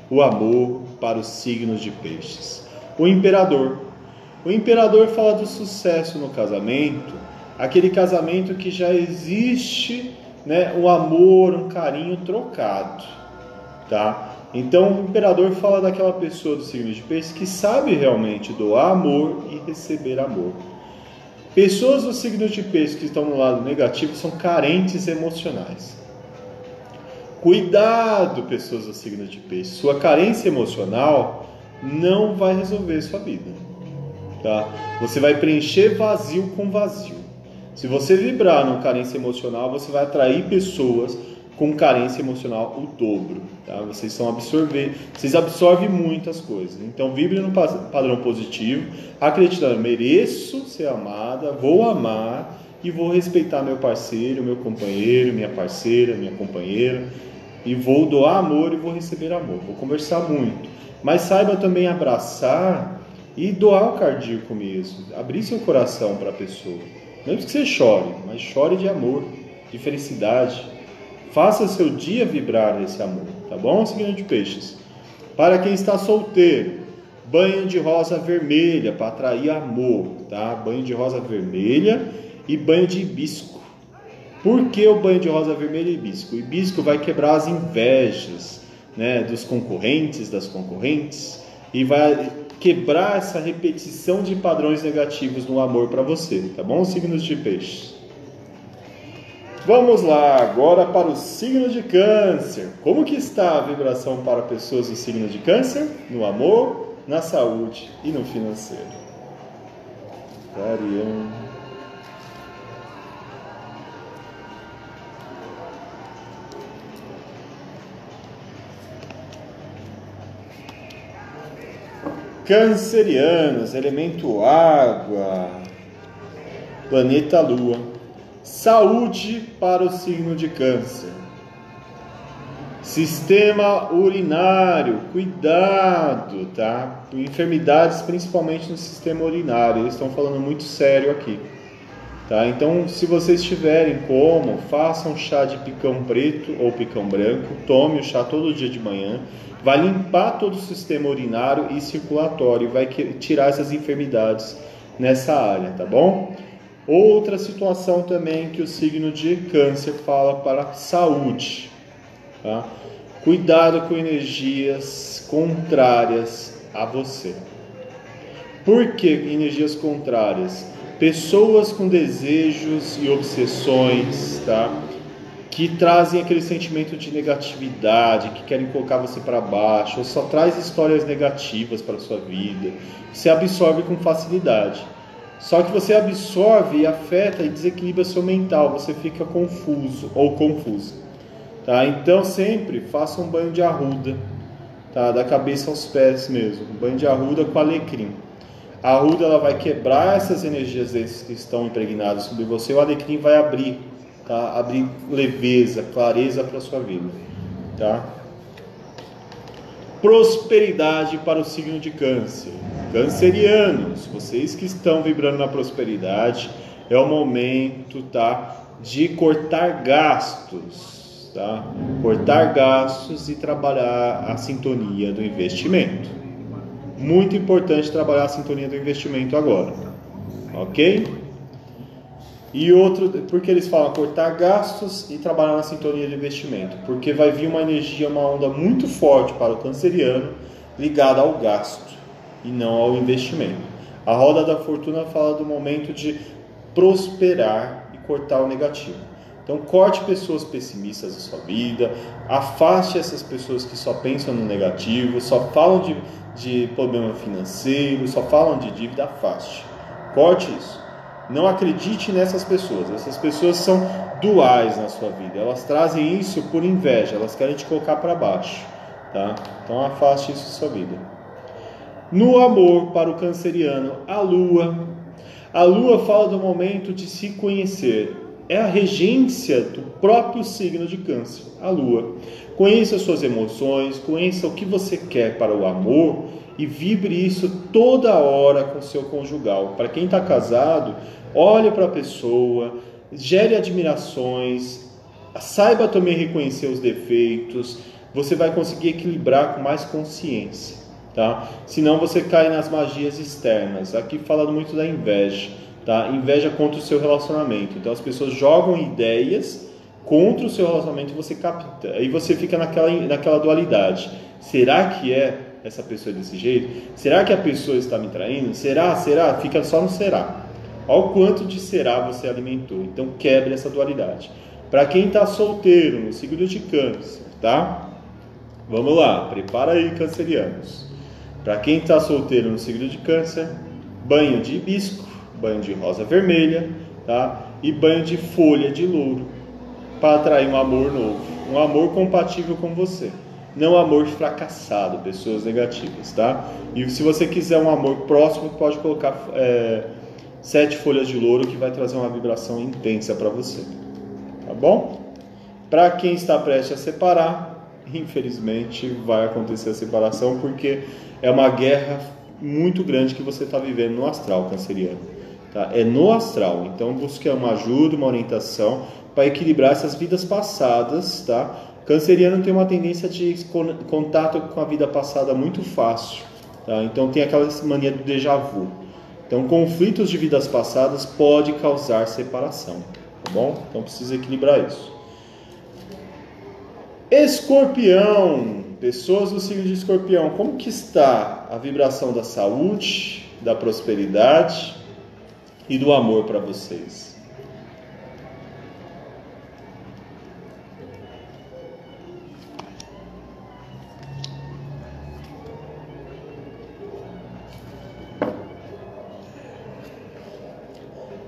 o amor para os signos de peixes? o imperador. O imperador fala do sucesso no casamento, aquele casamento que já existe, né, um amor, um carinho trocado, tá? Então o imperador fala daquela pessoa do signo de peixes que sabe realmente doar amor e receber amor. Pessoas do signo de peixes que estão no lado negativo são carentes emocionais. Cuidado, pessoas do signo de peixes. Sua carência emocional não vai resolver sua vida. Tá? Você vai preencher vazio com vazio. Se você vibrar no carência emocional, você vai atrair pessoas com carência emocional o dobro. Tá? Vocês são absorver, vocês absorvem muitas coisas. Então vibre no padrão positivo, acreditando, mereço ser amada, vou amar e vou respeitar meu parceiro, meu companheiro, minha parceira, minha companheira, e vou doar amor e vou receber amor. Vou conversar muito. Mas saiba também abraçar e doar o cardíaco mesmo, abrir seu coração para a pessoa. Mesmo que você chore, mas chore de amor, de felicidade. Faça seu dia vibrar nesse amor, tá bom, signo de peixes? Para quem está solteiro, banho de rosa vermelha para atrair amor, tá? Banho de rosa vermelha e banho de hibisco. Por que o banho de rosa vermelha e hibisco? O hibisco vai quebrar as invejas, né, dos concorrentes, das concorrentes e vai quebrar essa repetição de padrões negativos no amor para você, tá bom? Signos de peixe. Vamos lá, agora para o signo de câncer. Como que está a vibração para pessoas do signo de câncer? No amor, na saúde e no financeiro. Variando. Cancerianos, elemento água, planeta Lua. Saúde para o signo de Câncer. Sistema urinário, cuidado, tá? Enfermidades, principalmente no sistema urinário. Eles estão falando muito sério aqui, tá? Então, se vocês tiverem como, façam chá de picão preto ou picão branco. Tome o chá todo dia de manhã. Vai limpar todo o sistema urinário e circulatório, vai tirar essas enfermidades nessa área, tá bom? Outra situação também que o signo de Câncer fala para a saúde. Tá? Cuidado com energias contrárias a você. Por que energias contrárias? Pessoas com desejos e obsessões, tá? Que trazem aquele sentimento de negatividade, que querem colocar você para baixo, ou só traz histórias negativas para sua vida. Você absorve com facilidade. Só que você absorve, afeta e desequilibra seu mental, você fica confuso ou confusa. Tá? Então sempre faça um banho de arruda, tá? da cabeça aos pés mesmo, um banho de arruda com alecrim. A arruda ela vai quebrar essas energias que estão impregnadas sobre você, o alecrim vai abrir, tá? abrir leveza, clareza para sua vida. Tá? prosperidade para o signo de Câncer. Cancerianos, vocês que estão vibrando na prosperidade, é o momento, tá, de cortar gastos, tá? Cortar gastos e trabalhar a sintonia do investimento. Muito importante trabalhar a sintonia do investimento agora. OK? E outro, porque eles falam cortar gastos e trabalhar na sintonia de investimento, porque vai vir uma energia, uma onda muito forte para o canceriano ligada ao gasto e não ao investimento. A roda da fortuna fala do momento de prosperar e cortar o negativo. Então, corte pessoas pessimistas da sua vida, afaste essas pessoas que só pensam no negativo, só falam de, de problema financeiro, só falam de dívida, afaste. Corte isso. Não acredite nessas pessoas. Essas pessoas são duais na sua vida. Elas trazem isso por inveja, elas querem te colocar para baixo, tá? Então afaste isso da sua vida. No amor para o canceriano, a lua. A lua fala do momento de se conhecer. É a regência do próprio signo de câncer, a lua. Conheça suas emoções, conheça o que você quer para o amor e vibre isso toda hora com seu conjugal. Para quem está casado, olhe para a pessoa, gere admirações, saiba também reconhecer os defeitos, você vai conseguir equilibrar com mais consciência, tá? Senão você cai nas magias externas. Aqui falando muito da inveja, tá? Inveja contra o seu relacionamento. Então as pessoas jogam ideias contra o seu relacionamento você capta. Aí você fica naquela, naquela dualidade. Será que é essa pessoa é desse jeito? Será que a pessoa está me traindo? Será? Será? Fica só no será. Olha o quanto de será você alimentou. Então quebre essa dualidade. Para quem está solteiro, no signo de câncer, tá? Vamos lá, prepara aí, cancerianos. Para quem está solteiro no signo de câncer, banho de hibisco, banho de rosa vermelha, tá? E banho de folha de louro para atrair um amor novo, um amor compatível com você não amor fracassado, pessoas negativas, tá? E se você quiser um amor próximo, pode colocar é, sete folhas de louro que vai trazer uma vibração intensa para você, tá bom? Para quem está prestes a separar, infelizmente vai acontecer a separação porque é uma guerra muito grande que você está vivendo no astral canceriano. Tá? É no astral, então busque uma ajuda, uma orientação para equilibrar essas vidas passadas, tá? Canceriano tem uma tendência de contato com a vida passada muito fácil. Tá? Então tem aquela mania do déjà vu. Então conflitos de vidas passadas pode causar separação, tá bom? Então precisa equilibrar isso. Escorpião, pessoas do signo de Escorpião, como que está a vibração da saúde, da prosperidade e do amor para vocês?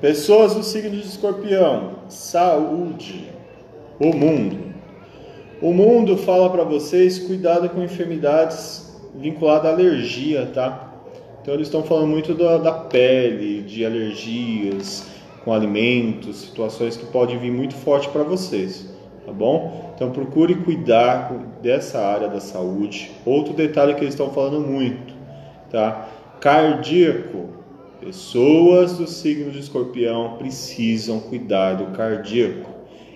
Pessoas do signo de Escorpião, saúde, o mundo. O mundo fala para vocês cuidado com enfermidades vinculadas à alergia, tá? Então eles estão falando muito da, da pele, de alergias com alimentos, situações que podem vir muito forte para vocês, tá bom? Então procure cuidar dessa área da saúde. Outro detalhe que eles estão falando muito, tá? Cardíaco, Pessoas do signo de escorpião precisam cuidar do cardíaco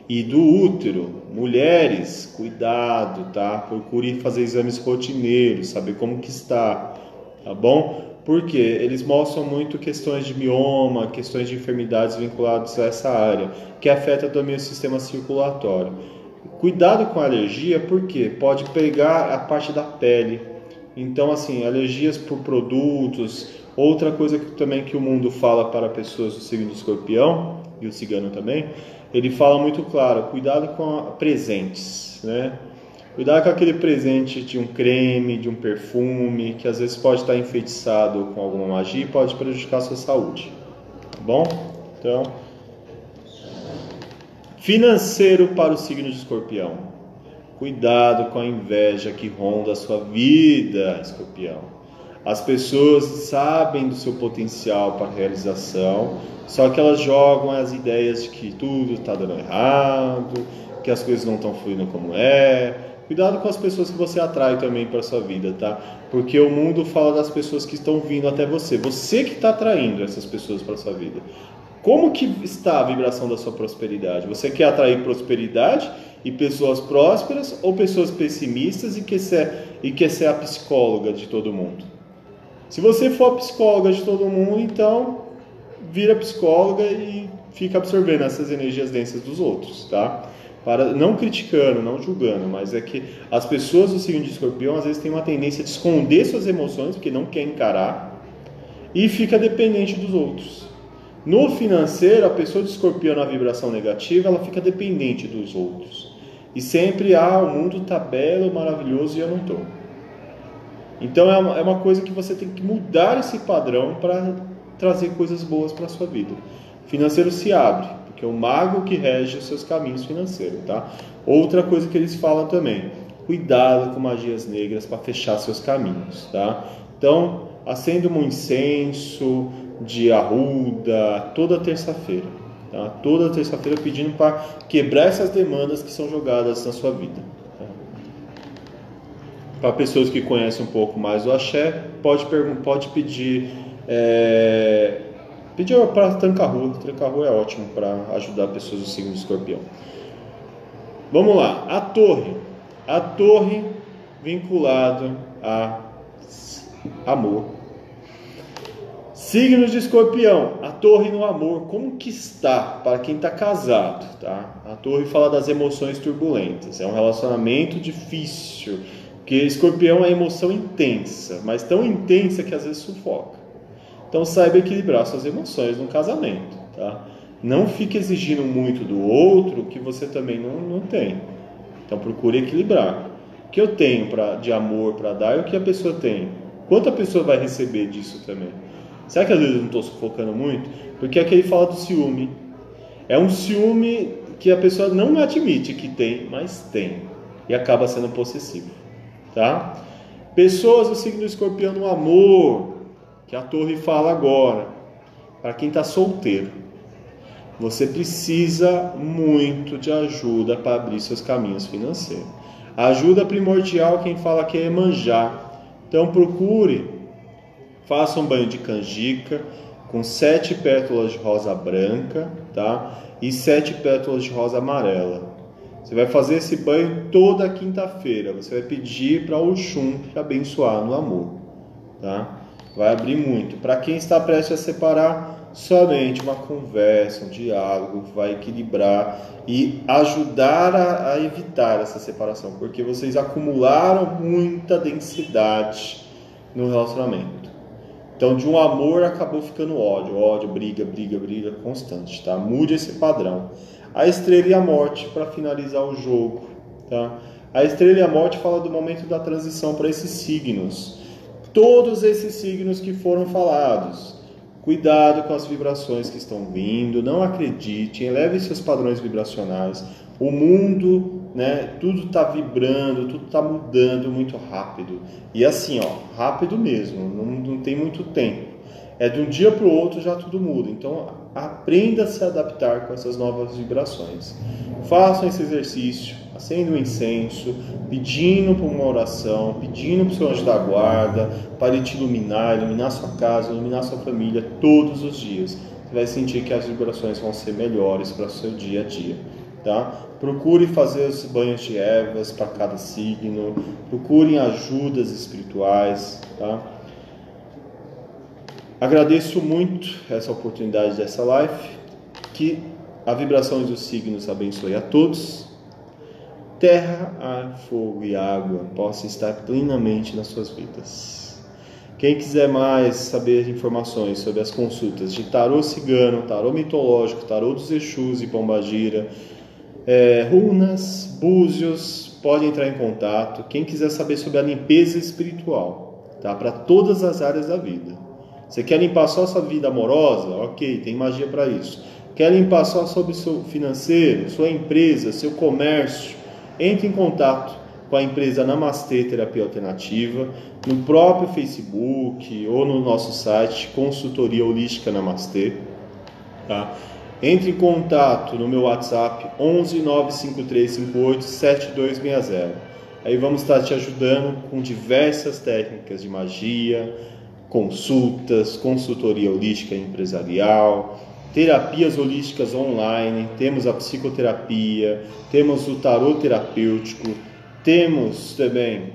e do útero. Mulheres, cuidado, tá? Procure fazer exames rotineiros, saber como que está, tá bom? Porque eles mostram muito questões de mioma, questões de enfermidades vinculadas a essa área, que afeta também o sistema circulatório. Cuidado com a alergia, porque pode pegar a parte da pele. Então, assim, alergias por produtos, Outra coisa que também que o mundo fala para pessoas do signo de escorpião, e o cigano também, ele fala muito claro, cuidado com presentes, né? Cuidado com aquele presente de um creme, de um perfume, que às vezes pode estar enfeitiçado com alguma magia e pode prejudicar a sua saúde. Tá bom? Então, financeiro para o signo de escorpião. Cuidado com a inveja que ronda a sua vida, escorpião. As pessoas sabem do seu potencial para realização, só que elas jogam as ideias de que tudo está dando errado, que as coisas não estão fluindo como é. Cuidado com as pessoas que você atrai também para sua vida, tá? Porque o mundo fala das pessoas que estão vindo até você. Você que está atraindo essas pessoas para sua vida. Como que está a vibração da sua prosperidade? Você quer atrair prosperidade e pessoas prósperas ou pessoas pessimistas e quer ser, e quer ser a psicóloga de todo mundo? Se você for psicóloga de todo mundo, então vira psicóloga e fica absorvendo essas energias densas dos outros, tá? Para, não criticando, não julgando, mas é que as pessoas do signo de escorpião às vezes têm uma tendência de esconder suas emoções, porque não quer encarar, e fica dependente dos outros. No financeiro, a pessoa de escorpião na vibração negativa, ela fica dependente dos outros. E sempre, ah, o mundo tá belo, maravilhoso e eu não tô. Então é uma, é uma coisa que você tem que mudar esse padrão para trazer coisas boas para a sua vida. Financeiro se abre, porque é o mago que rege os seus caminhos financeiros, tá? Outra coisa que eles falam também, cuidado com magias negras para fechar seus caminhos, tá? Então, acenda um incenso de arruda toda terça-feira, tá? Toda terça-feira pedindo para quebrar essas demandas que são jogadas na sua vida. Para pessoas que conhecem um pouco mais o axé, pode, pode pedir é, pedir para tranca-rua. Tranca-rua é ótimo para ajudar pessoas do signo de escorpião. Vamos lá, a torre. A torre vinculado a amor. Signo de escorpião, a torre no amor, como que está para quem está casado, tá? A torre fala das emoções turbulentas, é um relacionamento difícil, porque escorpião é emoção intensa, mas tão intensa que às vezes sufoca. Então saiba equilibrar suas emoções no casamento, tá? Não fique exigindo muito do outro que você também não, não tem. Então procure equilibrar. O que eu tenho pra, de amor para dar e o que a pessoa tem. Quanto a pessoa vai receber disso também? Será que às vezes eu não estou sufocando muito? Porque aqui ele fala do ciúme. É um ciúme que a pessoa não admite que tem, mas tem. E acaba sendo possessivo tá? Pessoas do signo escorpião no amor, que a torre fala agora, para quem está solteiro. Você precisa muito de ajuda para abrir seus caminhos financeiros. ajuda primordial, quem fala que é manjar. Então procure, faça um banho de canjica com sete pétalas de rosa branca, tá? E sete pétalas de rosa amarela. Você vai fazer esse banho toda quinta-feira. Você vai pedir para o Oxum te abençoar no amor. tá? Vai abrir muito. Para quem está prestes a separar, somente uma conversa, um diálogo vai equilibrar e ajudar a, a evitar essa separação, porque vocês acumularam muita densidade no relacionamento. Então, de um amor acabou ficando ódio, ódio, briga, briga, briga constante, tá? Mude esse padrão. A estrela e a morte para finalizar o jogo, tá? A estrela e a morte fala do momento da transição para esses signos. Todos esses signos que foram falados. Cuidado com as vibrações que estão vindo, não acredite, eleve seus padrões vibracionais. O mundo, né, tudo está vibrando, tudo está mudando muito rápido. E assim, ó, rápido mesmo, não, não tem muito tempo. É de um dia para o outro já tudo muda. Então aprenda a se adaptar com essas novas vibrações. Façam esse exercício, acenda um incenso, pedindo por uma oração, pedindo para o seu anjo da guarda, para ele te iluminar, iluminar sua casa, iluminar sua família todos os dias. Você vai sentir que as vibrações vão ser melhores para o seu dia a dia. Tá? Procure fazer os banhos de ervas para cada signo, procurem ajudas espirituais. Tá? Agradeço muito essa oportunidade dessa live. Que a vibração dos signos abençoe a todos. Terra, ar, fogo e água possam estar plenamente nas suas vidas. Quem quiser mais saber informações sobre as consultas de tarô cigano, tarô mitológico, tarô dos Exus e Pombagira, é, runas, búzios, pode entrar em contato. Quem quiser saber sobre a limpeza espiritual, tá? Para todas as áreas da vida. Você quer limpar só sua vida amorosa? Ok, tem magia para isso. Quer limpar só sobre seu financeiro, sua empresa, seu comércio? Entre em contato com a empresa Namastê Terapia Alternativa no próprio Facebook ou no nosso site Consultoria Holística Namastê. Tá? Entre em contato no meu WhatsApp 11 95358 7260. Aí vamos estar te ajudando com diversas técnicas de magia, consultas, consultoria holística empresarial, terapias holísticas online, temos a psicoterapia, temos o tarô terapêutico, temos também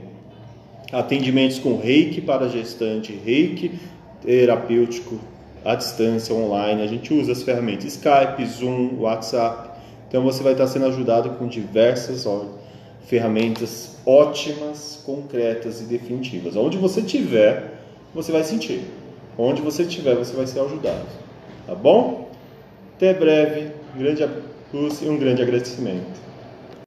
atendimentos com reiki para gestante, reiki terapêutico à distância online. A gente usa as ferramentas Skype, Zoom, WhatsApp. Então você vai estar sendo ajudado com diversas ferramentas ótimas, concretas e definitivas. Onde você estiver, você vai sentir. Onde você estiver, você vai ser ajudado. Tá bom? Até breve. Um grande luz e um grande agradecimento.